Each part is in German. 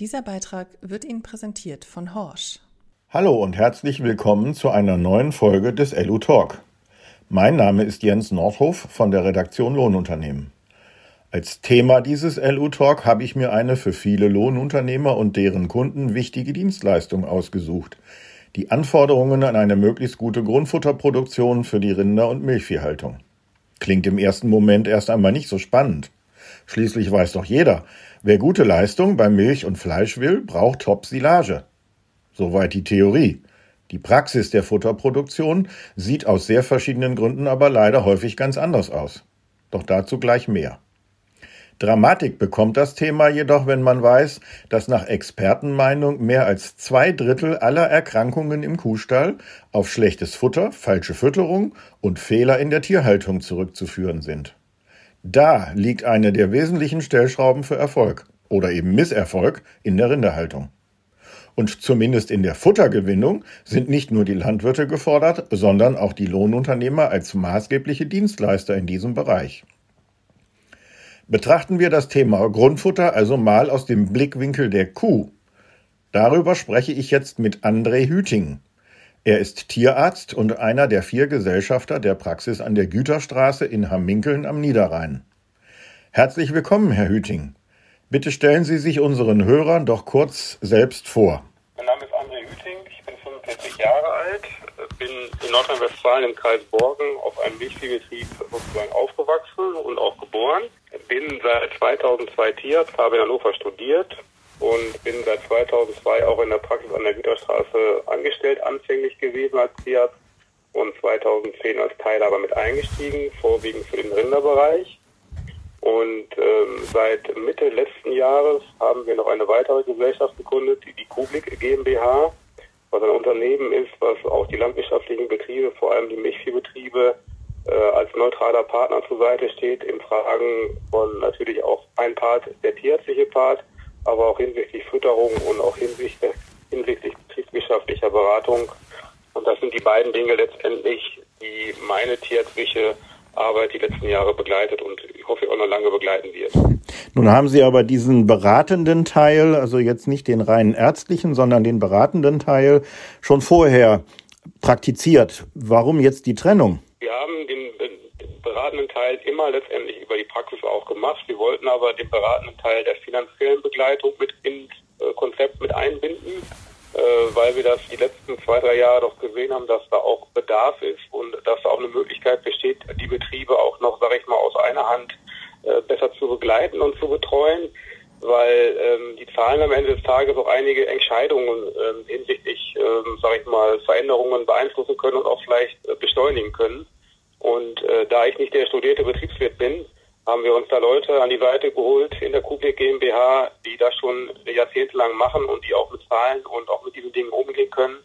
Dieser Beitrag wird Ihnen präsentiert von Horsch. Hallo und herzlich willkommen zu einer neuen Folge des LU Talk. Mein Name ist Jens Nordhoff von der Redaktion Lohnunternehmen. Als Thema dieses LU Talk habe ich mir eine für viele Lohnunternehmer und deren Kunden wichtige Dienstleistung ausgesucht. Die Anforderungen an eine möglichst gute Grundfutterproduktion für die Rinder- und Milchviehhaltung. Klingt im ersten Moment erst einmal nicht so spannend. Schließlich weiß doch jeder, wer gute Leistung bei Milch und Fleisch will, braucht Top-Silage. Soweit die Theorie. Die Praxis der Futterproduktion sieht aus sehr verschiedenen Gründen aber leider häufig ganz anders aus. Doch dazu gleich mehr. Dramatik bekommt das Thema jedoch, wenn man weiß, dass nach Expertenmeinung mehr als zwei Drittel aller Erkrankungen im Kuhstall auf schlechtes Futter, falsche Fütterung und Fehler in der Tierhaltung zurückzuführen sind. Da liegt eine der wesentlichen Stellschrauben für Erfolg oder eben Misserfolg in der Rinderhaltung. Und zumindest in der Futtergewinnung sind nicht nur die Landwirte gefordert, sondern auch die Lohnunternehmer als maßgebliche Dienstleister in diesem Bereich. Betrachten wir das Thema Grundfutter also mal aus dem Blickwinkel der Kuh. Darüber spreche ich jetzt mit André Hüting. Er ist Tierarzt und einer der vier Gesellschafter der Praxis an der Güterstraße in Hamminkeln am Niederrhein. Herzlich willkommen, Herr Hüting. Bitte stellen Sie sich unseren Hörern doch kurz selbst vor. Mein Name ist André Hüting, ich bin 45 Jahre alt, bin in Nordrhein-Westfalen im Kreis Borgen auf einem Milchviehbetrieb sozusagen aufgewachsen und auch geboren. Bin seit 2002 Tierarzt, habe in Hannover studiert, und bin seit 2002 auch in der Praxis an der Güterstraße angestellt, anfänglich gewesen als Tierarzt und 2010 als Teilhaber mit eingestiegen, vorwiegend für den Rinderbereich. Und ähm, seit Mitte letzten Jahres haben wir noch eine weitere Gesellschaft gegründet, die die Kublik GmbH, was ein Unternehmen ist, was auch die landwirtschaftlichen Betriebe, vor allem die Milchviehbetriebe, äh, als neutraler Partner zur Seite steht in Fragen von natürlich auch ein Part, der tierärztliche Part, aber auch hinsichtlich Fütterung und auch hinsichtlich, hinsichtlich betriebswirtschaftlicher Beratung. Und das sind die beiden Dinge letztendlich, die meine tierärztliche Arbeit die letzten Jahre begleitet und ich hoffe auch noch lange begleiten wird. Nun haben Sie aber diesen beratenden Teil, also jetzt nicht den reinen ärztlichen, sondern den beratenden Teil schon vorher praktiziert. Warum jetzt die Trennung? Wir haben den beratenden Teil immer letztendlich über die Praxis auch gemacht. Wir wollten aber den beratenden Teil der finanziellen Begleitung mit ins äh, Konzept mit einbinden, äh, weil wir das die letzten zwei, drei Jahre doch gesehen haben, dass da auch Bedarf ist und dass da auch eine Möglichkeit besteht, die Betriebe auch noch, sage ich mal, aus einer Hand äh, besser zu begleiten und zu betreuen weil ähm, die Zahlen am Ende des Tages auch einige Entscheidungen ähm, hinsichtlich, ähm, sage ich mal, Veränderungen beeinflussen können und auch vielleicht beschleunigen können. Und äh, da ich nicht der studierte Betriebswirt bin, haben wir uns da Leute an die Seite geholt in der Kubik GmbH, die das schon jahrzehntelang machen und die auch mit Zahlen und auch mit diesen Dingen umgehen können.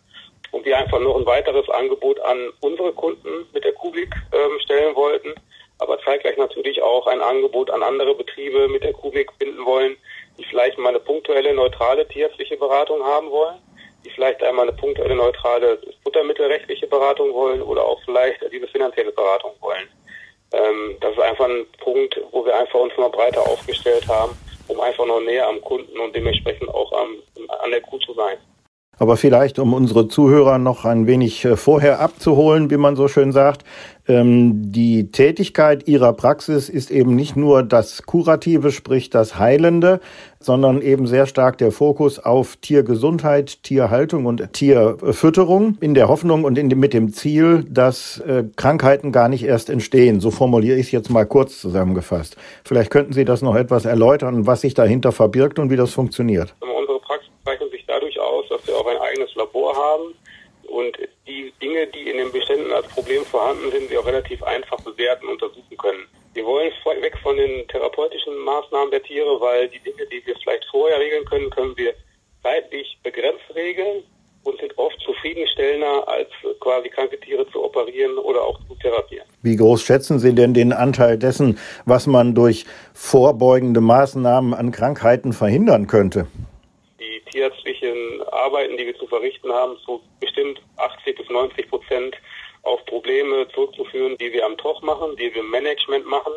Und wir einfach noch ein weiteres Angebot an unsere Kunden mit der Kubik ähm, stellen wollten, aber zeitgleich natürlich auch ein Angebot an andere Betriebe mit der Kubik finden wollen, die vielleicht mal eine punktuelle, neutrale tierärztliche Beratung haben wollen die vielleicht einmal eine punktuelle neutrale futtermittelrechtliche Beratung wollen oder auch vielleicht diese finanzielle Beratung wollen. Ähm, das ist einfach ein Punkt, wo wir einfach uns mal breiter aufgestellt haben, um einfach noch näher am Kunden und dementsprechend auch am, an der Kuh zu sein. Aber vielleicht, um unsere Zuhörer noch ein wenig äh, vorher abzuholen, wie man so schön sagt, ähm, die Tätigkeit ihrer Praxis ist eben nicht nur das Kurative, sprich das Heilende, sondern eben sehr stark der Fokus auf Tiergesundheit, Tierhaltung und Tierfütterung in der Hoffnung und in mit dem Ziel, dass äh, Krankheiten gar nicht erst entstehen. So formuliere ich es jetzt mal kurz zusammengefasst. Vielleicht könnten Sie das noch etwas erläutern, was sich dahinter verbirgt und wie das funktioniert dass wir auch ein eigenes Labor haben und die Dinge, die in den Beständen als Problem vorhanden sind, wir auch relativ einfach bewerten und untersuchen können. Wir wollen weg von den therapeutischen Maßnahmen der Tiere, weil die Dinge, die wir vielleicht vorher regeln können, können wir zeitlich begrenzt regeln und sind oft zufriedenstellender, als quasi kranke Tiere zu operieren oder auch zu therapieren. Wie groß schätzen Sie denn den Anteil dessen, was man durch vorbeugende Maßnahmen an Krankheiten verhindern könnte? tierärztlichen Arbeiten, die wir zu verrichten haben, zu bestimmt 80 bis 90 Prozent auf Probleme zurückzuführen, die wir am Toch machen, die wir im Management machen.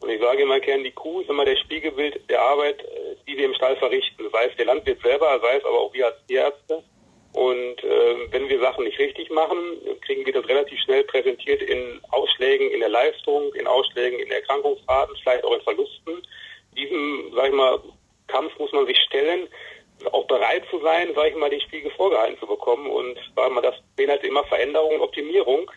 Und ich sage immer gern, die Kuh ist immer der Spiegelbild der Arbeit, die wir im Stall verrichten, sei es der Landwirt selber, sei es aber auch wir als Tierärzte. Und äh, wenn wir Sachen nicht richtig machen, kriegen wir das relativ schnell präsentiert in Ausschlägen in der Leistung, in Ausschlägen in Erkrankungsraten, vielleicht auch in Verlusten. Diesem, sag ich mal, Kampf muss man sich stellen, auch bereit zu sein, sag ich mal, die Spiegel vorgehalten zu bekommen. Und weil man das beinhaltet immer Veränderung Optimierung.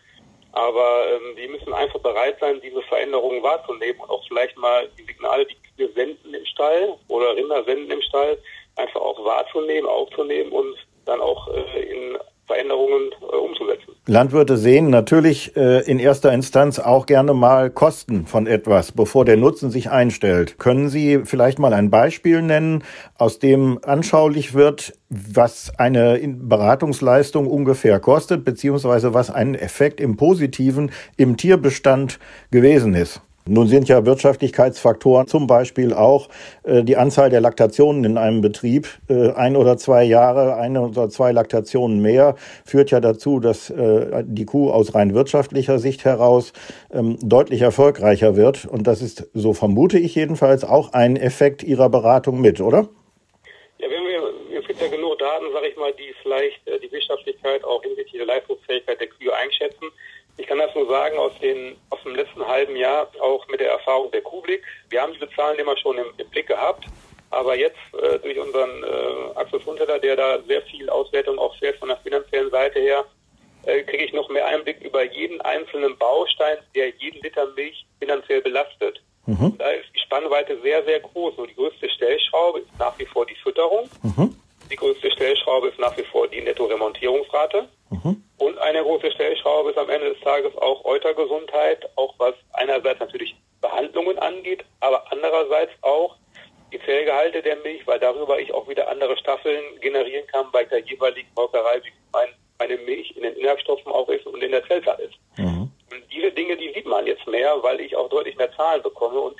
Aber ähm, wir müssen einfach bereit sein, diese Veränderungen wahrzunehmen und auch vielleicht mal die Signale, die wir senden im Stall oder Rinder senden im Stall, einfach auch wahrzunehmen, aufzunehmen und dann auch äh, in Veränderungen äh, umzusetzen. Landwirte sehen natürlich äh, in erster Instanz auch gerne mal Kosten von etwas, bevor der Nutzen sich einstellt. Können Sie vielleicht mal ein Beispiel nennen, aus dem anschaulich wird, was eine Beratungsleistung ungefähr kostet, beziehungsweise was ein Effekt im Positiven im Tierbestand gewesen ist? Nun sind ja Wirtschaftlichkeitsfaktoren zum Beispiel auch äh, die Anzahl der Laktationen in einem Betrieb. Äh, ein oder zwei Jahre, eine oder zwei Laktationen mehr führt ja dazu, dass äh, die Kuh aus rein wirtschaftlicher Sicht heraus ähm, deutlich erfolgreicher wird. Und das ist, so vermute ich jedenfalls, auch ein Effekt Ihrer Beratung mit, oder? Ja, wenn wir, es gibt ja genug Daten, sage ich mal, die vielleicht äh, die Wirtschaftlichkeit auch hinsichtlich der Leistungsfähigkeit der Kühe einschätzen. Ich kann das nur sagen aus, den, aus dem letzten halben Jahr, auch mit der Erfahrung der Kublik. Wir haben diese Zahlen immer schon im, im Blick gehabt, aber jetzt äh, durch unseren äh, Axel Funteler, der da sehr viel Auswertung auch fährt von der finanziellen Seite her, äh, kriege ich noch mehr Einblick über jeden einzelnen Baustein, der jeden Liter Milch finanziell belastet. Mhm. Da ist die Spannweite sehr, sehr groß. Und die größte Stellschraube ist nach wie vor die Fütterung. Mhm. Die größte Stellschraube ist nach wie vor die Netto-Remontierungsrate. Mhm. Und eine große Stellschraube ist am Ende des Tages auch Eutergesundheit, auch was einerseits natürlich Behandlungen angeht, aber andererseits auch die Zellgehalte der Milch, weil darüber ich auch wieder andere Staffeln generieren kann bei der jeweiligen Molkerei, wie mein, meine Milch in den Inhaltsstoffen auch ist und in der Zellzahl ist. Mhm. Und diese Dinge, die sieht man jetzt mehr, weil ich auch deutlich mehr Zahlen bekomme und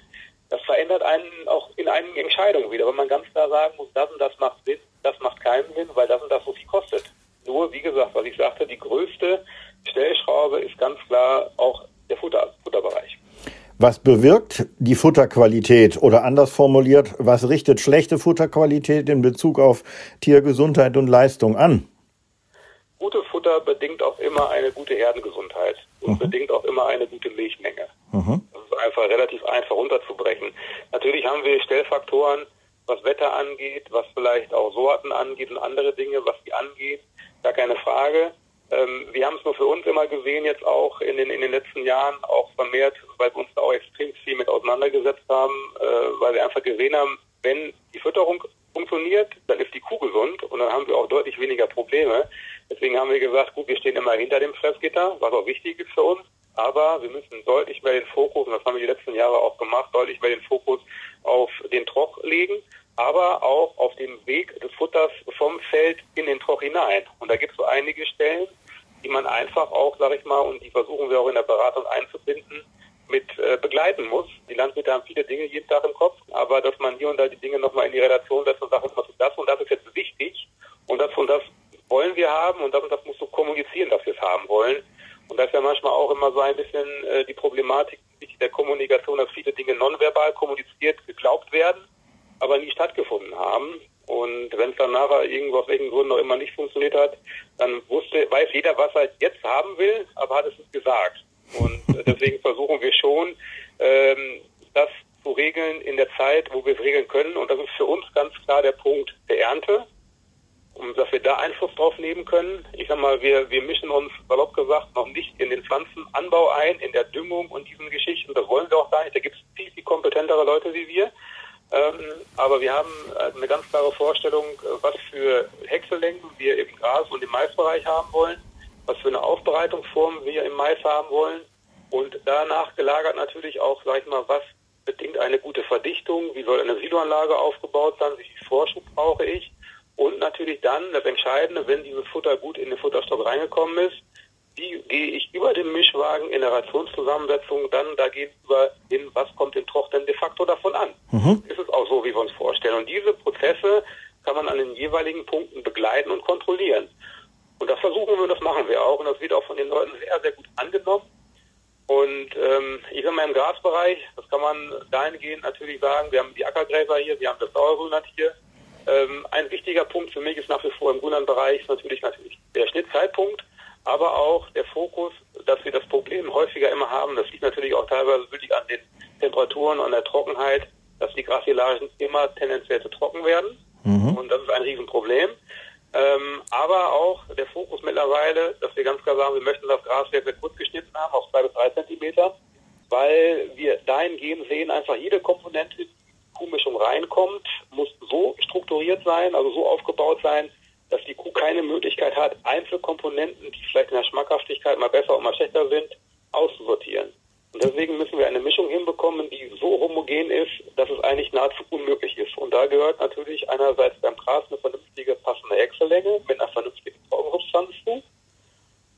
das verändert einen auch in einigen Entscheidungen wieder, wenn man ganz klar sagen muss, das und das macht Sinn, das macht keinen Sinn, weil das und das so viel kostet. Nur, wie gesagt, was ich sagte, die größte Stellschraube ist ganz klar auch der Futter, Futterbereich. Was bewirkt die Futterqualität oder anders formuliert, was richtet schlechte Futterqualität in Bezug auf Tiergesundheit und Leistung an? Gute Futter bedingt auch immer eine gute Herdengesundheit und mhm. bedingt auch immer eine gute Milchmenge. Mhm. Das ist einfach relativ einfach runterzubrechen. Natürlich haben wir Stellfaktoren, was Wetter angeht, was vielleicht auch Sorten angeht und andere Dinge, was die angeht gar keine Frage. Ähm, wir haben es nur für uns immer gesehen, jetzt auch in den, in den letzten Jahren, auch vermehrt, weil wir uns da auch extrem viel mit auseinandergesetzt haben, äh, weil wir einfach gesehen haben, wenn die Fütterung funktioniert, dann ist die Kuh gesund und dann haben wir auch deutlich weniger Probleme. Deswegen haben wir gesagt, gut, wir stehen immer hinter dem Fressgitter, was auch wichtig ist für uns. Aber wir müssen deutlich mehr den Fokus, und das haben wir die letzten Jahre auch gemacht, deutlich mehr den Fokus auf den Troch legen aber auch auf dem Weg des Futters vom Feld in den Troch hinein. Und da gibt es so einige Stellen, die man einfach auch, sage ich mal, und die versuchen wir auch in der Beratung einzubinden, mit äh, begleiten muss. Die Landwirte haben viele Dinge jeden Tag im Kopf, aber dass man hier und da die Dinge nochmal in die Relation setzt und sagt, das und das ist jetzt wichtig und das und das wollen wir haben und das und das musst du kommunizieren, dass wir es haben wollen. Und das ist ja manchmal auch immer so ein bisschen äh, die Problematik der Kommunikation, dass viele Dinge nonverbal kommuniziert, geglaubt werden aber nie stattgefunden haben. Und wenn es dann nachher irgendwo aus welchen Gründen auch immer nicht funktioniert hat, weiß jeder, was er jetzt haben will, aber hat es nicht gesagt. Und äh, deswegen versuchen wir schon, ähm, das zu regeln in der Zeit, wo wir es regeln können. Und das ist für uns ganz klar der Punkt der Ernte, um dass wir da Einfluss drauf nehmen können. Ich sag mal, wir, wir mischen uns, salopp gesagt, noch nicht in den Pflanzenanbau ein, in der Düngung und diesen Geschichten. Das wollen wir auch gar nicht. Da gibt es viel, viel kompetentere Leute wie wir. Ähm, aber wir haben äh, eine ganz klare Vorstellung, äh, was für Häckselängen wir im Maisbereich haben wollen, was für eine Aufbereitungsform wir im Mais haben wollen und danach gelagert natürlich auch, sag ich mal, was bedingt eine gute Verdichtung, wie soll eine Siloanlage aufgebaut sein, wie viel Vorschub brauche ich und natürlich dann das Entscheidende, wenn dieses Futter gut in den Futterstock reingekommen ist, wie gehe ich über den Mischwagen in der Rationszusammensetzung dann über hin, was kommt dem Troch denn de facto davon an? Mhm. Ist es auch so, wie wir uns vorstellen. Und diese Prozesse kann man an den jeweiligen Punkten begleiten und kontrollieren. Versuchen wir das machen wir auch. Und das wird auch von den Leuten sehr, sehr gut angenommen. Und ähm, ich bin mal im Grasbereich, das kann man dahingehend natürlich sagen, wir haben die Ackergräser hier, wir haben das Sauergrünland hier. Ähm, ein wichtiger Punkt für mich ist nach wie vor im Grünlandbereich natürlich natürlich der Schnittzeitpunkt, aber auch der Fokus, dass wir das Problem häufiger immer haben. Das liegt natürlich auch teilweise wirklich an den Temperaturen und der Trockenheit, dass die Grassilagen immer tendenziell zu trocken werden. Mhm. Und das ist ein Riesenproblem. Ähm, aber auch mittlerweile, dass wir ganz klar sagen, wir möchten das Gras sehr, sehr kurz geschnitten haben, auf zwei bis drei Zentimeter, weil wir dahingehend sehen, einfach jede Komponente, die Kuhmischung reinkommt, muss so strukturiert sein, also so aufgebaut sein, dass die Kuh keine Möglichkeit hat, Einzelkomponenten, die vielleicht in der Schmackhaftigkeit mal besser und mal schlechter sind, auszusortieren. Und deswegen müssen wir eine Mischung hinbekommen, die so homogen ist, dass es eigentlich nahezu unmöglich ist. Und da gehört natürlich einerseits beim Gras eine vernünftige passende Häckselänge mit einer vernünftigen Trockensubstanz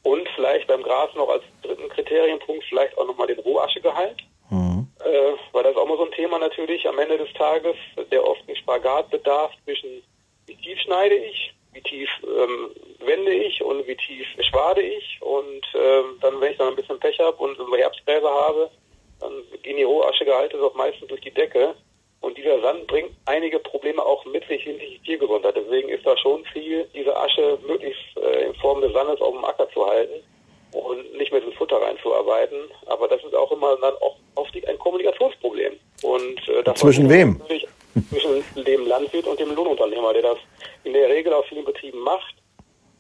und vielleicht beim Gras noch als dritten Kriterienpunkt vielleicht auch nochmal den Rohaschegehalt. Mhm. Äh, weil das ist auch mal so ein Thema natürlich am Ende des Tages, der oft einen Spagat bedarf zwischen wie tief schneide ich, wie tief ähm, wende ich und wie tief schwade ich. Und ähm, dann, wenn ich dann ein bisschen Pech habe und so Herbstgräser habe, dann gehen die Rohaschegehalte doch meistens durch die Decke. Und dieser Sand bringt einige Probleme auch mit sich hinsichtlich Tiergesundheit. Deswegen ist da schon viel, diese Asche möglichst äh, in Form des Sandes auf dem Acker zu halten und nicht mit ins Futter reinzuarbeiten. Aber das ist auch immer dann auch oft ein Kommunikationsproblem. Und äh, zwischen wem? Zwischen dem Landwirt und dem Lohnunternehmer, der das in der Regel auf vielen Betrieben macht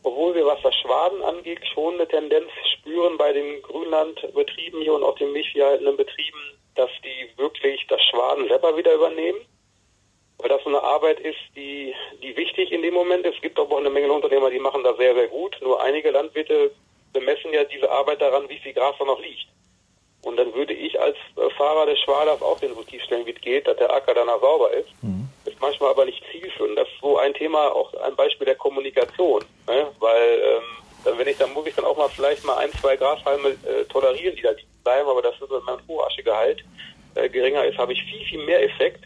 obwohl wir, was das Schwaden angeht, schon eine Tendenz spüren bei den Grünlandbetrieben hier und auch den milchviehhaltenden Betrieben, dass die wirklich das Schwaden selber wieder übernehmen. Weil das so eine Arbeit ist, die, die wichtig in dem Moment ist. Es gibt aber auch eine Menge Unternehmer, die machen das sehr, sehr gut. Nur einige Landwirte bemessen ja diese Arbeit daran, wie viel Gras da noch liegt. Und dann würde ich als Fahrer des Schwaders auch den so tief stellen, wie es geht, dass der Acker danach sauber ist. Mhm ist manchmal aber nicht zielführend. Das ist so ein Thema, auch ein Beispiel der Kommunikation. Ne? Weil ähm, wenn ich, dann muss ich dann auch mal vielleicht mal ein, zwei Grashalme äh, tolerieren, die da bleiben, aber das wird mein Rohaschegehalt äh, geringer ist, habe ich viel, viel mehr Effekt,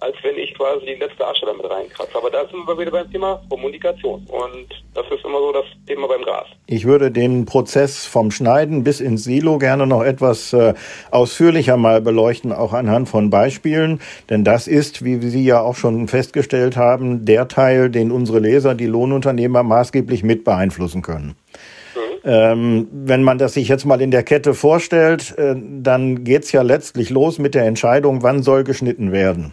als wenn ich quasi die letzte Asche damit reinkratze. Aber da sind wir wieder beim Thema Kommunikation. Und das ist immer so das Thema beim Gras. Ich würde den Prozess vom Schneiden bis ins Silo gerne noch etwas äh, ausführlicher mal beleuchten, auch anhand von Beispielen. Denn das ist, wie Sie ja auch schon festgestellt haben, der Teil, den unsere Leser, die Lohnunternehmer maßgeblich mit beeinflussen können. Mhm. Ähm, wenn man das sich jetzt mal in der Kette vorstellt, äh, dann geht's ja letztlich los mit der Entscheidung, wann soll geschnitten werden.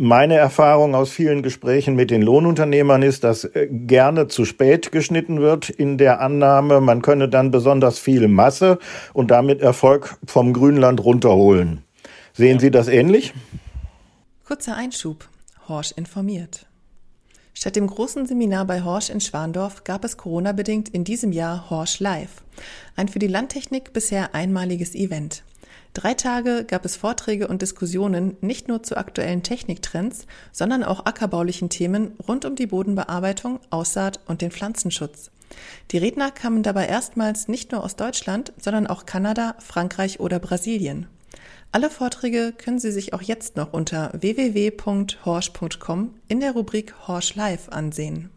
Meine Erfahrung aus vielen Gesprächen mit den Lohnunternehmern ist, dass äh, gerne zu spät geschnitten wird in der Annahme, man könne dann besonders viel Masse und damit Erfolg vom Grünland runterholen. Sehen Sie das ähnlich? Kurzer Einschub. Horsch informiert. Statt dem großen Seminar bei Horsch in Schwandorf gab es Corona-bedingt in diesem Jahr Horsch Live. Ein für die Landtechnik bisher einmaliges Event. Drei Tage gab es Vorträge und Diskussionen nicht nur zu aktuellen Techniktrends, sondern auch ackerbaulichen Themen rund um die Bodenbearbeitung, Aussaat und den Pflanzenschutz. Die Redner kamen dabei erstmals nicht nur aus Deutschland, sondern auch Kanada, Frankreich oder Brasilien. Alle Vorträge können Sie sich auch jetzt noch unter www.horsch.com in der Rubrik Horsch Live ansehen.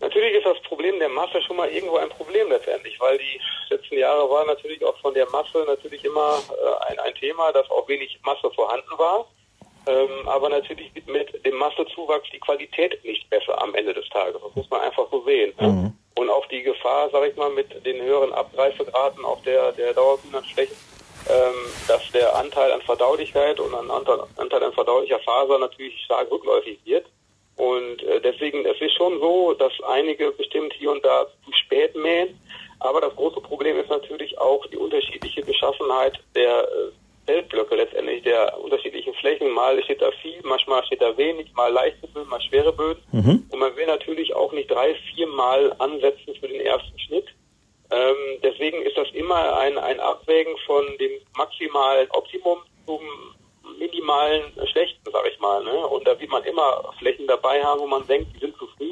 Natürlich ist das Problem der Masse schon mal irgendwo ein Problem letztendlich, weil die letzten Jahre war natürlich auch von der Masse natürlich immer äh, ein, ein Thema, dass auch wenig Masse vorhanden war. Ähm, aber natürlich wird mit dem Massezuwachs die Qualität nicht besser am Ende des Tages. Das muss man einfach so sehen. Ne? Mhm. Und auch die Gefahr, sage ich mal, mit den höheren Abreifegraden auf der, der Dauergrünlandflächen, ähm, dass der Anteil an Verdaulichkeit und an Anteil, Anteil an verdaulicher Faser natürlich stark rückläufig wird. Und äh, deswegen, es ist schon so, dass einige bestimmt hier und da zu spät mähen. Aber das große Problem ist natürlich auch die unterschiedliche Beschaffenheit der äh, Feldblöcke, letztendlich der unterschiedlichen Flächen. Mal steht da viel, manchmal steht da wenig, mal leichte Böden, mal schwere Böden. Mhm. Und man will natürlich auch nicht drei, vier Mal ansetzen für den ersten Schnitt. Ähm, deswegen ist das immer ein, ein Abwägen von dem maximalen Optimum zum minimalen Schlechten, sage ich mal. Ne? Und da wird man immer Flächen dabei haben, wo man denkt, die sind zu früh.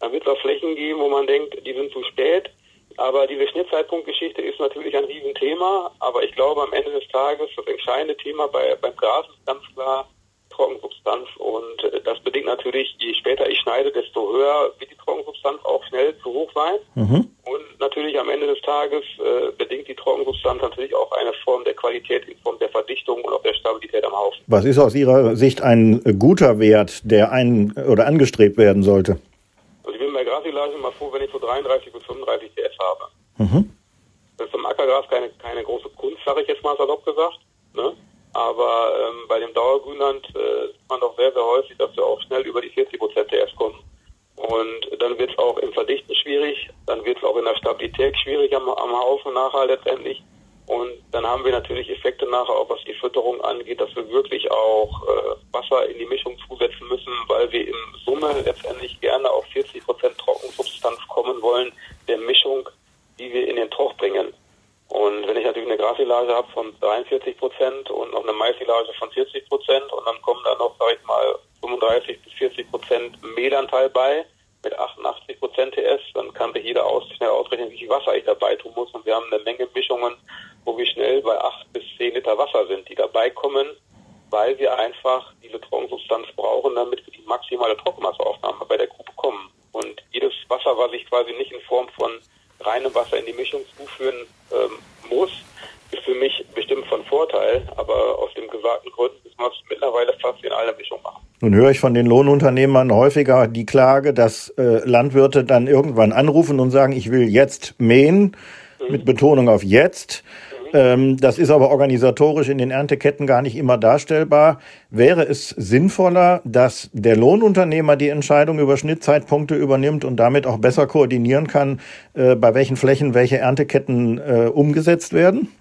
Dann wird es auch Flächen geben, wo man denkt, die sind zu spät. Aber diese Schnittzeitpunktgeschichte ist natürlich ein Riesenthema. Aber ich glaube, am Ende des Tages, das entscheidende Thema bei, beim Gras ist ganz klar Trockensubstanz und äh, das bedingt natürlich, je später ich schneide, desto höher wird die Trockensubstanz auch schnell zu hoch sein. Mhm. Und natürlich am Ende des Tages äh, bedingt die Trockensubstanz natürlich auch eine Form der Qualität in Form der Verdichtung und auch der Stabilität am Haufen. Was ist aus Ihrer Sicht ein guter Wert, der ein oder angestrebt werden sollte? Also ich bin bei Grasilage mal froh, wenn ich so 33 bis 35 TS habe. Mhm. Das ist im Ackergras keine, keine große Kunst, sage ich jetzt mal salopp gesagt. Ne? Aber ähm, bei dem Dauergrünland äh, sieht man doch sehr, sehr häufig, dass wir auch schnell über die 40 Prozent TS kommen. Und dann wird es auch im Verdichten schwierig, dann wird es auch in der Stabilität schwierig am, am Haufen nachher letztendlich. Und dann haben wir natürlich Effekte nachher auch, was die Fütterung angeht, dass wir wirklich auch äh, Wasser in die Mischung zusetzen müssen, weil wir im Summe letztendlich gerne auf 40 Prozent Trockensubstanz kommen wollen, der Mischung, die wir in den Troch bringen. Und wenn ich natürlich eine Grasilage habe von 43 Prozent und noch eine Maisilage von 40 Prozent und dann kommen da noch, sag ich mal, 35 bis 40 Prozent Mehlanteil bei mit 88 Prozent TS, dann kann sich jeder aus, schnell ausrechnen, wie viel Wasser ich dabei tun muss. Und wir haben eine Menge Mischungen, wo wir schnell bei 8 bis 10 Liter Wasser sind, die dabei kommen, weil wir einfach diese Trockensubstanz brauchen, damit wir die maximale Trockenmasseaufnahme bei der Kuh bekommen. Und jedes Wasser, was ich quasi nicht in Form von reinem Wasser in die Mischung zuführen ähm, muss, ist für mich bestimmt von Vorteil. Aber aus dem gesagten Grund müssen wir es mittlerweile fast in einer Mischung machen. Nun höre ich von den Lohnunternehmern häufiger die Klage, dass äh, Landwirte dann irgendwann anrufen und sagen, ich will jetzt mähen, mhm. mit Betonung auf jetzt. Ähm, das ist aber organisatorisch in den Ernteketten gar nicht immer darstellbar. Wäre es sinnvoller, dass der Lohnunternehmer die Entscheidung über Schnittzeitpunkte übernimmt und damit auch besser koordinieren kann, äh, bei welchen Flächen welche Ernteketten äh, umgesetzt werden?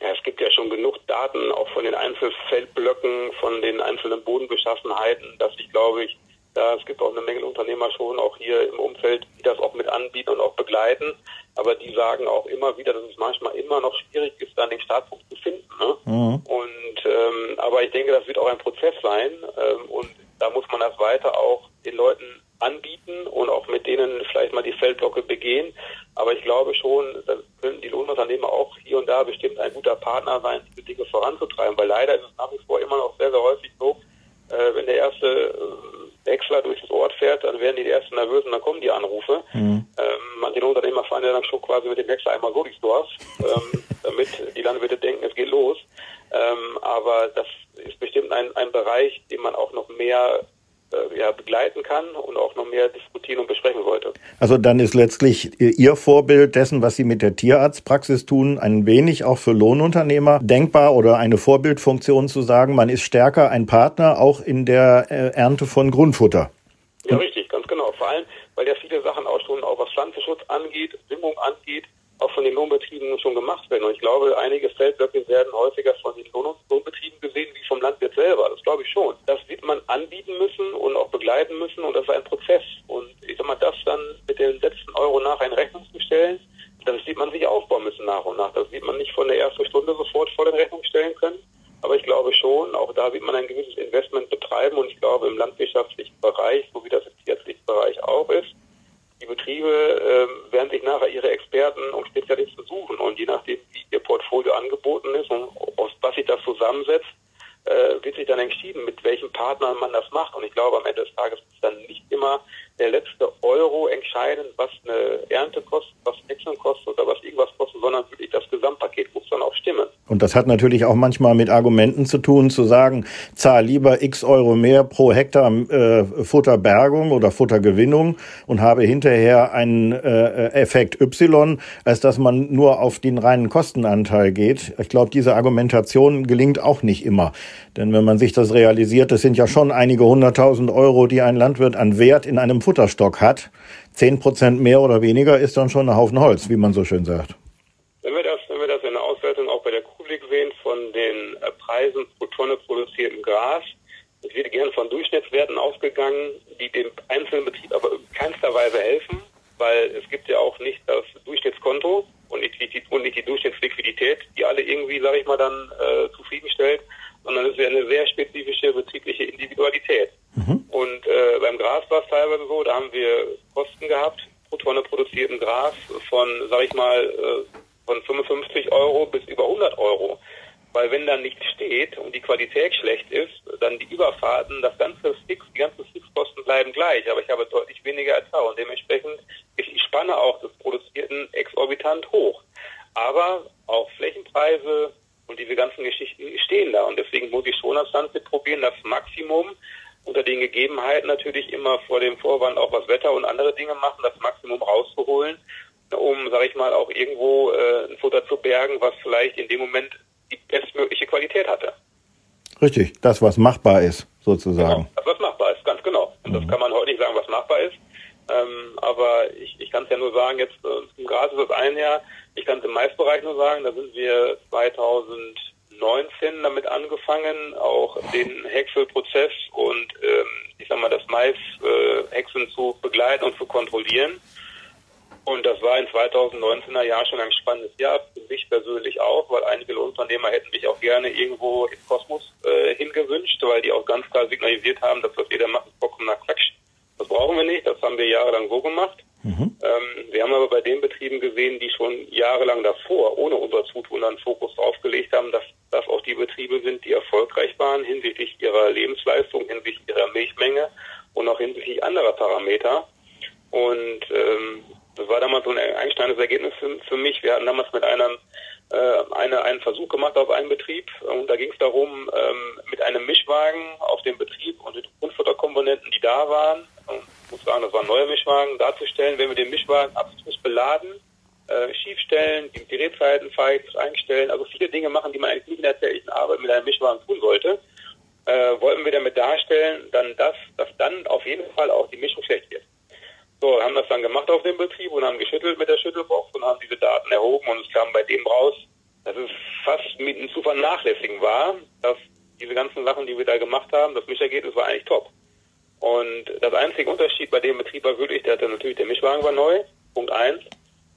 Ja, es gibt ja schon genug Daten, auch von den Einzelfeldblöcken, von den einzelnen Bodenbeschaffenheiten, dass ich glaube ich, da es gibt auch eine Menge Unternehmer schon auch hier im Umfeld, die das auch mit anbieten und auch begleiten. Aber die sagen auch immer wieder, dass es manchmal immer noch schwierig ist, dann den Startpunkt zu finden. Ne? Mhm. Und ähm, aber ich denke, das wird auch ein Prozess sein. Ähm, und da muss man das weiter auch den Leuten anbieten und auch mit denen vielleicht mal die Feldblocke begehen. Aber ich glaube schon, da können die Lohnunternehmer auch hier und da bestimmt ein guter Partner sein, diese Dinge voranzutreiben. Weil leider ist es nach wie vor immer noch sehr, sehr häufig so, äh, wenn der erste äh, Wechsler durch das Ort fährt, dann werden die, die ersten nervös und dann kommen die Anrufe. Mhm. Ähm, manche Unternehmer fahren ja dann schon quasi mit dem Wechsler einmal so durchs Dorf, ähm, damit die Landwirte denken, es geht los. Ähm, aber das ist bestimmt ein, ein Bereich, den man auch noch mehr ja, begleiten kann und auch noch mehr diskutieren und besprechen wollte. Also dann ist letztlich Ihr Vorbild dessen, was Sie mit der Tierarztpraxis tun, ein wenig auch für Lohnunternehmer denkbar oder eine Vorbildfunktion zu sagen, man ist stärker ein Partner auch in der äh, Ernte von Grundfutter. Ja, richtig, ganz genau. Vor allem, weil ja viele Sachen auch schon, auch was Pflanzenschutz angeht, Düngung angeht, auch von den Lohnbetrieben schon gemacht werden. Und ich glaube, einige Feldblöcke werden häufiger von den Lohnbetrieben gesehen wie vom Landwirt selber. Das glaube ich schon. Das wird man anbieten müssen und auch begleiten müssen und das ist ein Prozess. Und ich sag mal, das dann mit den letzten Euro nach in Rechnung zu stellen, das sieht man sich aufbauen müssen nach und nach. Das wird man nicht von der ersten Stunde sofort vor den Rechnung stellen können. Aber ich glaube schon, auch da wird man ein gewisses Investment betreiben und ich glaube im landwirtschaftlichen Bereich, so wie das im tierärztlichen Bereich auch ist, die Betriebe äh, werden sich nachher ihre Experten und Spezialisten suchen und je nachdem, wie ihr Portfolio angeboten ist und aus was sich das zusammensetzt, äh, wird sich dann entschieden, mit welchem Partner man das macht. Und ich glaube, am Ende des Tages ist dann nicht immer der letzte Euro entscheidend, was eine Ernte kostet, was Wechseln kostet oder was irgendwas kostet, sondern wirklich das Gesamtpaket muss dann auch stimmen. Und das hat natürlich auch manchmal mit Argumenten zu tun, zu sagen, zahl lieber x Euro mehr pro Hektar äh, Futterbergung oder Futtergewinnung und habe hinterher einen äh, Effekt Y, als dass man nur auf den reinen Kostenanteil geht. Ich glaube, diese Argumentation gelingt auch nicht immer. Denn wenn man sich das realisiert, das sind ja schon einige hunderttausend Euro, die ein Landwirt an Wert in einem Futterstock hat. Zehn Prozent mehr oder weniger ist dann schon ein Haufen Holz, wie man so schön sagt. Wenn wir das, wenn wir das in der Auswertung auch bei der Kuhblick sehen von den äh, Preisen pro Tonne produziertem Gras, es wird gern von Durchschnittswerten ausgegangen, die dem einzelnen Betrieb aber in keinster Weise helfen, weil es gibt ja auch nicht das Durchschnittskonto und nicht die, und nicht die Durchschnittsliquidität, die alle irgendwie, sage ich mal, dann äh, zufriedenstellt sondern es wäre eine sehr spezifische betriebliche Individualität. Mhm. Und äh, beim Gras war es teilweise so, da haben wir Kosten gehabt pro Tonne produziertem Gras von, sag ich mal, äh, von 55 Euro bis über 100 Euro. weil wenn dann nichts steht und die Qualität schlecht ist, dann die Überfahrten, das ganze Fix, die ganzen Fixkosten bleiben gleich, aber ich habe deutlich weniger Ertrag und dementsprechend ist die Spanne auch des Produzierten exorbitant hoch. Aber auch Flächenpreise und diese ganzen Geschichten stehen da und deswegen muss ich schon als Landwirt probieren, das Maximum unter den Gegebenheiten natürlich immer vor dem Vorwand auch was Wetter und andere Dinge machen, das Maximum rauszuholen, um, sage ich mal, auch irgendwo äh, ein Futter zu bergen, was vielleicht in dem Moment die bestmögliche Qualität hatte. Richtig, das, was machbar ist, sozusagen. Genau, das, was machbar ist, ganz genau. Und mhm. das kann man heute nicht sagen, was machbar ist. Ähm, aber ich, ich kann es ja nur sagen, jetzt äh, zum Gras ist das ein Jahr, ich kann es im Maisbereich nur sagen, da sind wir 2019 damit angefangen, auch den Häckselprozess und ähm, ich sag mal das Maishäckseln äh, zu begleiten und zu kontrollieren. Und das war in 2019er Jahr schon ein spannendes Jahr, für mich persönlich auch, weil einige Lohnunternehmer hätten mich auch gerne irgendwo im Kosmos äh, hingewünscht, weil die auch ganz klar signalisiert haben, dass was jeder macht, ist vollkommener Quatsch. Das brauchen wir nicht, das haben wir jahrelang so gemacht. Mhm. Ähm, wir haben aber bei den Betrieben gesehen, die schon jahrelang davor, ohne unser Zutun, einen Fokus draufgelegt haben, dass das auch die Betriebe sind, die erfolgreich waren hinsichtlich ihrer Lebensleistung, hinsichtlich ihrer Milchmenge und auch hinsichtlich anderer Parameter. Und ähm, das war damals so ein einschneidendes Ergebnis für, für mich. Wir hatten damals mit einem äh, eine, einen Versuch gemacht auf einen Betrieb und da ging es darum, ähm, mit einem Mischwagen auf dem Betrieb und den Grundfutterkomponenten, die da waren, ich muss sagen, das war ein neuer Mischwagen, darzustellen, wenn wir den Mischwagen abstrus beladen, äh, schiefstellen, die Drehzeiten falsch einstellen, also viele Dinge machen, die man eigentlich nicht in der täglichen Arbeit mit einem Mischwagen tun sollte, äh, wollten wir damit darstellen, dann das, dass dann auf jeden Fall auch die Mischung schlecht wird. So, haben das dann gemacht auf dem Betrieb und haben geschüttelt mit der Schüttelbox und haben diese Daten erhoben und es kam bei dem raus, dass es fast mit zu vernachlässigen war, dass diese ganzen Sachen, die wir da gemacht haben, das Mischergebnis war eigentlich top. Und das einzige Unterschied bei dem Betrieb war wirklich, der hatte natürlich, der Mischwagen war neu, Punkt eins.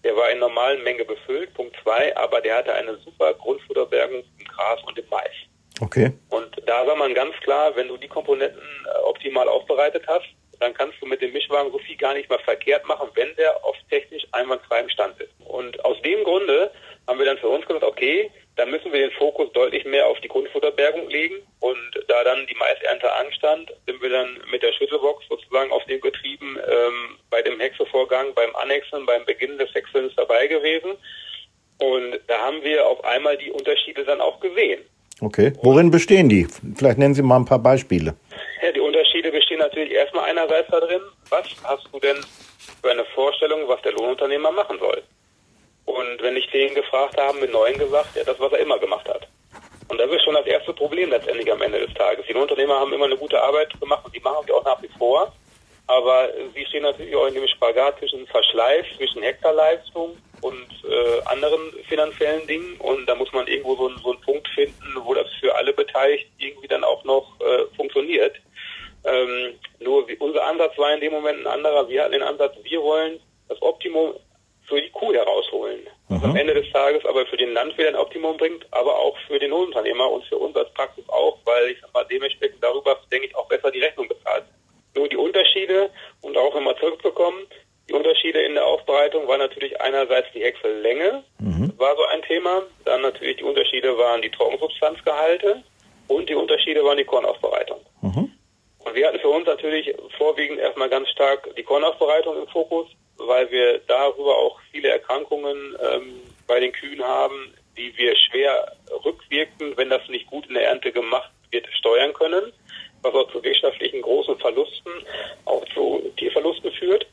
Der war in normalen Menge befüllt, Punkt zwei, aber der hatte eine super Grundfutterbergung im Gras und im Mais. Okay. Und da sah man ganz klar, wenn du die Komponenten äh, optimal aufbereitet hast, dann kannst du mit dem Mischwagen so viel gar nicht mal verkehrt machen, wenn der auf technisch einwandfreiem Stand ist. Und aus dem Grunde haben wir dann für uns gesagt, okay, dann müssen wir den Fokus deutlich mehr auf die Grundfutterbergung legen. Und da dann die Maisernte anstand, sind wir dann mit der Schüttelbox sozusagen auf den Betrieben ähm, bei dem Hexevorgang, beim Annexen, beim Beginn des Häckselns dabei gewesen. Und da haben wir auf einmal die Unterschiede dann auch gesehen. Okay. Worin bestehen die? Vielleicht nennen Sie mal ein paar Beispiele. Ja, die Unterschiede bestehen natürlich erstmal einerseits darin, was hast du denn für eine Vorstellung, was der Lohnunternehmer machen soll? Und wenn ich den gefragt habe, mit Neuen gesagt, ja, das, was er immer gemacht hat. Und das ist schon das erste Problem letztendlich am Ende des Tages. Die Lohnunternehmer haben immer eine gute Arbeit gemacht und die machen sie auch nach wie vor. Aber sie stehen natürlich auch in dem Spagat zwischen Verschleiß, zwischen Hektarleistung und äh, anderen finanziellen Dingen. Und da muss man irgendwo so, so einen Punkt finden, wo das für alle Beteiligten irgendwie dann auch noch äh, funktioniert. Ähm, nur unser Ansatz war in dem Moment ein anderer. Wir hatten den Ansatz, wir wollen das Optimum für die Kuh herausholen. Was am mhm. Ende des Tages aber für den Landwirt ein Optimum bringt, aber auch für den Unternehmer und für uns als Praxis auch, weil ich sag mal, dementsprechend darüber, denke ich, auch besser die Rechnung bezahlt. Nur die Unterschiede und auch immer zurückzukommen, die Unterschiede in der Aufbereitung waren natürlich einerseits die Häcksellänge, mhm. war so ein Thema. Dann natürlich die Unterschiede waren die Trockensubstanzgehalte und die Unterschiede waren die Kornaufbereitung. Mhm. Und wir hatten für uns natürlich vorwiegend erstmal ganz stark die Kornaufbereitung im Fokus, weil wir darüber auch viele Erkrankungen ähm, bei den Kühen haben, die wir schwer rückwirkend, wenn das nicht gut in der Ernte gemacht wird, steuern können, was auch zu wirtschaftlichen großen Verlusten, auch zu Tierverlusten führt.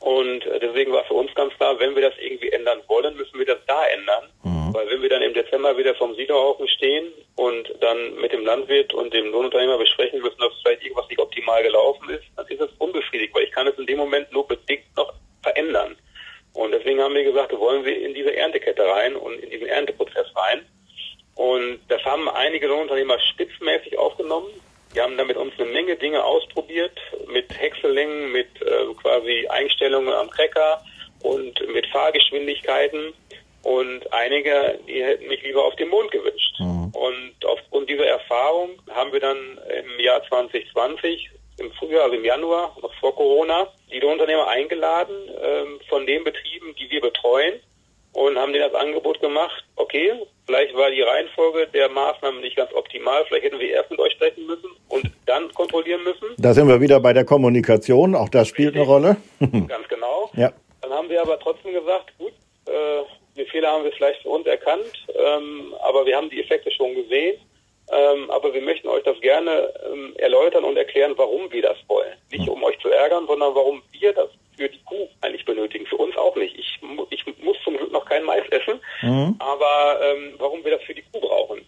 Und äh, deswegen war für uns ganz klar, wenn wir das irgendwie ändern wollen, müssen wir das da ändern. Mhm. Weil wenn wir dann im Dezember wieder vom Siederhaufen stehen und dann mit dem Landwirt und dem Lohnunternehmer besprechen müssen, dass vielleicht irgendwas nicht optimal gelaufen ist, dann ist es unbefriedigt, weil ich kann es in dem Moment nur bedingt noch verändern. Und deswegen haben wir gesagt, wollen wir in diese Erntekette rein und in diesen Ernteprozess rein. Und das haben einige Lohnunternehmer spitzmäßig aufgenommen. Wir haben da mit uns eine Menge Dinge ausprobiert, mit Häcksellängen, mit äh, quasi Einstellungen am Cracker und mit Fahrgeschwindigkeiten. Und einige, die hätten mich lieber auf den Mond gewünscht. Mhm. Und aufgrund dieser Erfahrung haben wir dann im Jahr 2020, im Frühjahr, also im Januar, noch vor Corona, die Unternehmer eingeladen ähm, von den Betrieben, die wir betreuen und haben denen das Angebot gemacht, okay, Vielleicht war die Reihenfolge der Maßnahmen nicht ganz optimal. Vielleicht hätten wir erst mit euch sprechen müssen und dann kontrollieren müssen. Da sind wir wieder bei der Kommunikation. Auch das spielt Richtig. eine Rolle. ganz genau. Ja. Dann haben wir aber trotzdem gesagt, gut, äh, die Fehler haben wir vielleicht für uns erkannt, ähm, aber wir haben die Effekte schon gesehen. Ähm, aber wir möchten euch das gerne ähm, erläutern und erklären, warum wir das wollen. Nicht um euch zu ärgern, sondern warum wir das für die Kuh eigentlich benötigen. Für uns auch nicht. Ich, ich muss zum Glück noch keinen Mais essen, mhm. aber ähm, warum wir das für die Kuh brauchen.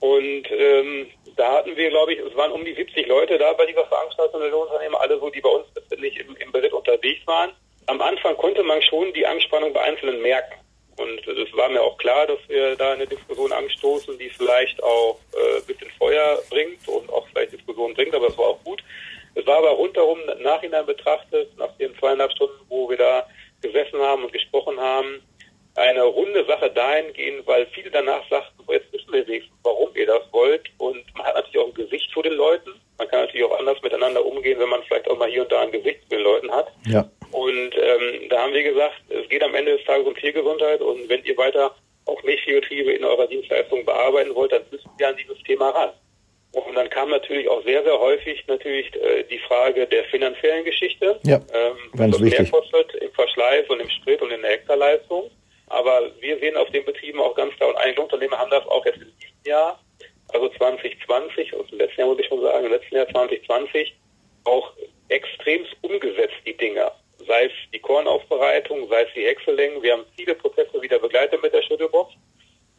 Und ähm, da hatten wir, glaube ich, es waren um die 70 Leute da bei dieser Veranstaltung der Lohnunternehmer, alle so, die bei uns nicht im, im Beritt unterwegs waren. Am Anfang konnte man schon die Anspannung bei Einzelnen merken. Und es war mir auch klar, dass wir da eine Diskussion anstoßen, die vielleicht auch äh, ein bisschen Feuer bringt und auch vielleicht Diskussionen bringt, aber es war auch gut. Es war aber rundherum Nachhinein betrachtet, nach den zweieinhalb Stunden, wo wir da gesessen haben und gesprochen haben, eine runde Sache dahingehend, weil viele danach sagten, jetzt wissen wir wenigstens, warum ihr das wollt. Und man hat natürlich auch ein Gesicht zu den Leuten. Man kann natürlich auch anders miteinander umgehen, wenn man vielleicht auch mal hier und da ein Gesicht zu den Leuten hat. Ja. Und ähm, da haben wir gesagt, es geht am Ende des Tages um Tiergesundheit und wenn ihr weiter auch Milchviehbetriebe in eurer Dienstleistung bearbeiten wollt, dann müsst ihr an dieses Thema ran. Und dann kam natürlich auch sehr, sehr häufig natürlich äh, die Frage der finanziellen Geschichte. Ja, ähm, ganz was wichtig. mehr kostet im Verschleiß und im Sprit und in der Hektarleistung. Aber wir sehen auf den Betrieben auch ganz klar, und einige Unternehmen haben das auch jetzt in diesem Jahr, also 2020, also im letzten Jahr muss ich schon sagen, im letzten Jahr 2020, auch extremst umgesetzt, die Dinger sei es die Kornaufbereitung, sei es die Häckselängen. Wir haben viele Prozesse wieder begleitet mit der Schüttelbox.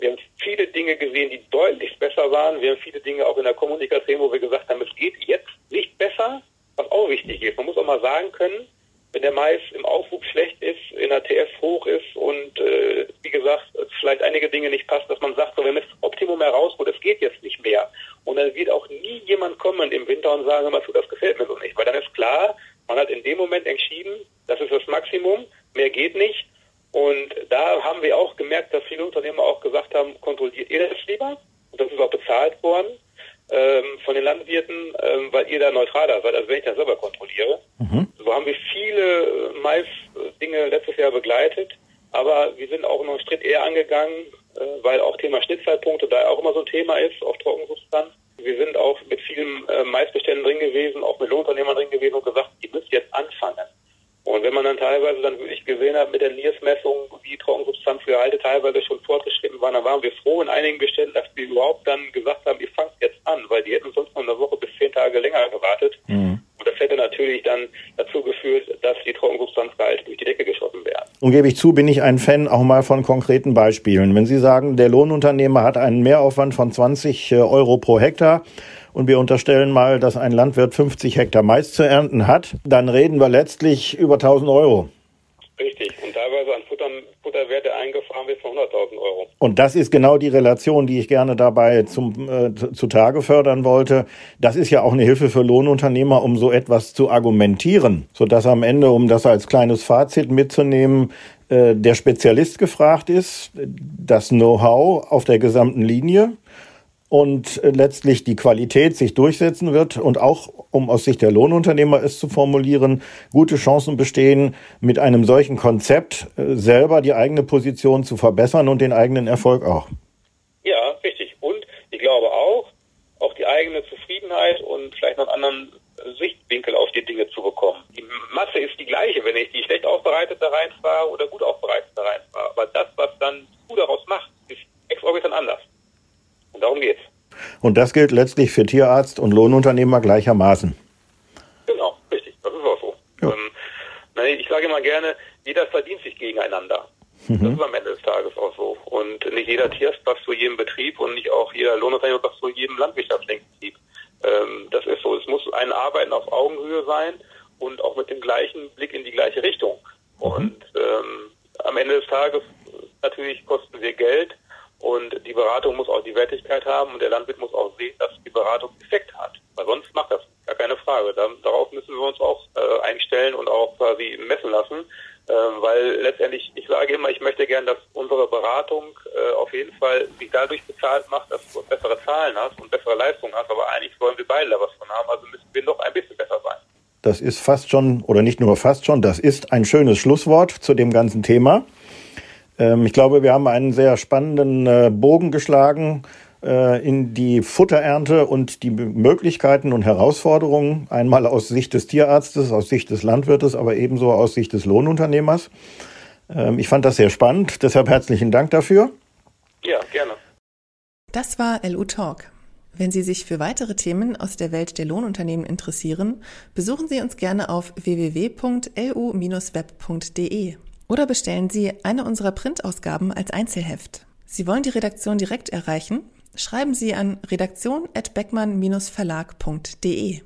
Wir haben viele Dinge gesehen, die deutlich besser waren. Wir haben viele Dinge auch in der Kommunikation, wo wir gesagt haben, es geht jetzt nicht besser, was auch wichtig ist. Man muss auch mal sagen können, wenn der Mais im Aufwuchs schlecht ist, in der TF hoch ist und äh, wie gesagt, vielleicht einige Dinge nicht passen, dass man sagt, so, wenn das Optimum herausholt, es geht jetzt nicht mehr. Und dann wird auch nie jemand kommen im Winter und sagen, das gefällt mir so nicht. Weil dann ist klar, man hat in dem Moment entschieden, das ist das Maximum, mehr geht nicht. Und da haben wir auch gemerkt, dass viele Unternehmer auch gesagt haben, kontrolliert ihr das lieber? Und das ist auch bezahlt worden ähm, von den Landwirten, ähm, weil ihr da neutraler seid, als wenn ich das selber kontrolliere. Mhm. So haben wir viele äh, Mais-Dinge letztes Jahr begleitet, aber wir sind auch noch einen Schritt eher angegangen, äh, weil auch Thema Schnittzeitpunkte da auch immer so ein Thema ist, auf Trockensubstanz. Wir sind auch mit vielen äh, Maisbeständen drin gewesen, auch mit Lohnunternehmern drin gewesen und gesagt, ihr müsst jetzt anfangen. Und wenn man dann teilweise dann wirklich gesehen hat mit der NIRS-Messung, wie Trockensubstanzgehalte teilweise schon fortgeschritten waren, dann waren wir froh in Beständen, dass wir überhaupt dann gesagt haben, ihr fangt jetzt an, weil die hätten sonst noch eine Woche bis zehn Tage länger gewartet. Mhm. Und das hätte natürlich dann dazu geführt, dass die Trockensubstanzgehalte durch die Decke geschossen wären. Und gebe ich zu, bin ich ein Fan auch mal von konkreten Beispielen. Wenn Sie sagen, der Lohnunternehmer hat einen Mehraufwand von 20 äh, Euro pro Hektar, und wir unterstellen mal, dass ein Landwirt 50 Hektar Mais zu ernten hat, dann reden wir letztlich über 1000 Euro. Richtig. Und teilweise an Futter, Futterwerte eingefahren wird von 100.000 Euro. Und das ist genau die Relation, die ich gerne dabei zum, äh, zutage fördern wollte. Das ist ja auch eine Hilfe für Lohnunternehmer, um so etwas zu argumentieren, sodass am Ende, um das als kleines Fazit mitzunehmen, äh, der Spezialist gefragt ist, das Know-how auf der gesamten Linie und äh, letztlich die Qualität sich durchsetzen wird und auch, um aus Sicht der Lohnunternehmer es zu formulieren, gute Chancen bestehen, mit einem solchen Konzept äh, selber die eigene Position zu verbessern und den eigenen Erfolg auch. Ja, richtig. Und ich glaube auch, auch die eigene Zufriedenheit und vielleicht noch einen anderen Sichtwinkel auf die Dinge zu bekommen. Die Masse ist die gleiche, wenn ich die schlecht aufbereitete reinfahre oder gut aufbereitete reinfahre. Aber das, was dann du daraus machst, ist exorbitant anders. Darum geht's. Und das gilt letztlich für Tierarzt und Lohnunternehmer gleichermaßen. Genau, richtig. Das ist auch so. Ja. Ähm, ich sage immer gerne, jeder verdient sich gegeneinander. Mhm. Das ist am Ende des Tages auch so. Und nicht jeder Tierarzt passt zu jedem Betrieb und nicht auch jeder Lohnunternehmer passt zu jedem landwirtschaftlichen Betrieb. Ähm, das ist so. Es muss ein Arbeiten auf Augenhöhe sein und auch mit dem gleichen Blick in die gleiche Richtung. Mhm. Und ähm, am Ende des Tages natürlich kosten wir Geld, und die Beratung muss auch die Wertigkeit haben und der Landwirt muss auch sehen, dass die Beratung Effekt hat. Weil sonst macht das gar keine Frage. darauf müssen wir uns auch äh, einstellen und auch quasi messen lassen. Äh, weil letztendlich, ich sage immer, ich möchte gern, dass unsere Beratung äh, auf jeden Fall sich dadurch bezahlt macht, dass du bessere Zahlen hast und bessere Leistungen hast. Aber eigentlich wollen wir beide da was von haben. Also müssen wir noch ein bisschen besser sein. Das ist fast schon, oder nicht nur fast schon, das ist ein schönes Schlusswort zu dem ganzen Thema. Ähm, ich glaube, wir haben einen sehr spannenden äh, Bogen geschlagen äh, in die Futterernte und die Möglichkeiten und Herausforderungen, einmal aus Sicht des Tierarztes, aus Sicht des Landwirtes, aber ebenso aus Sicht des Lohnunternehmers. Ähm, ich fand das sehr spannend, deshalb herzlichen Dank dafür. Ja, gerne. Das war LU Talk. Wenn Sie sich für weitere Themen aus der Welt der Lohnunternehmen interessieren, besuchen Sie uns gerne auf www.lu-web.de oder bestellen Sie eine unserer Printausgaben als Einzelheft. Sie wollen die Redaktion direkt erreichen? Schreiben Sie an redaktion@beckmann-verlag.de.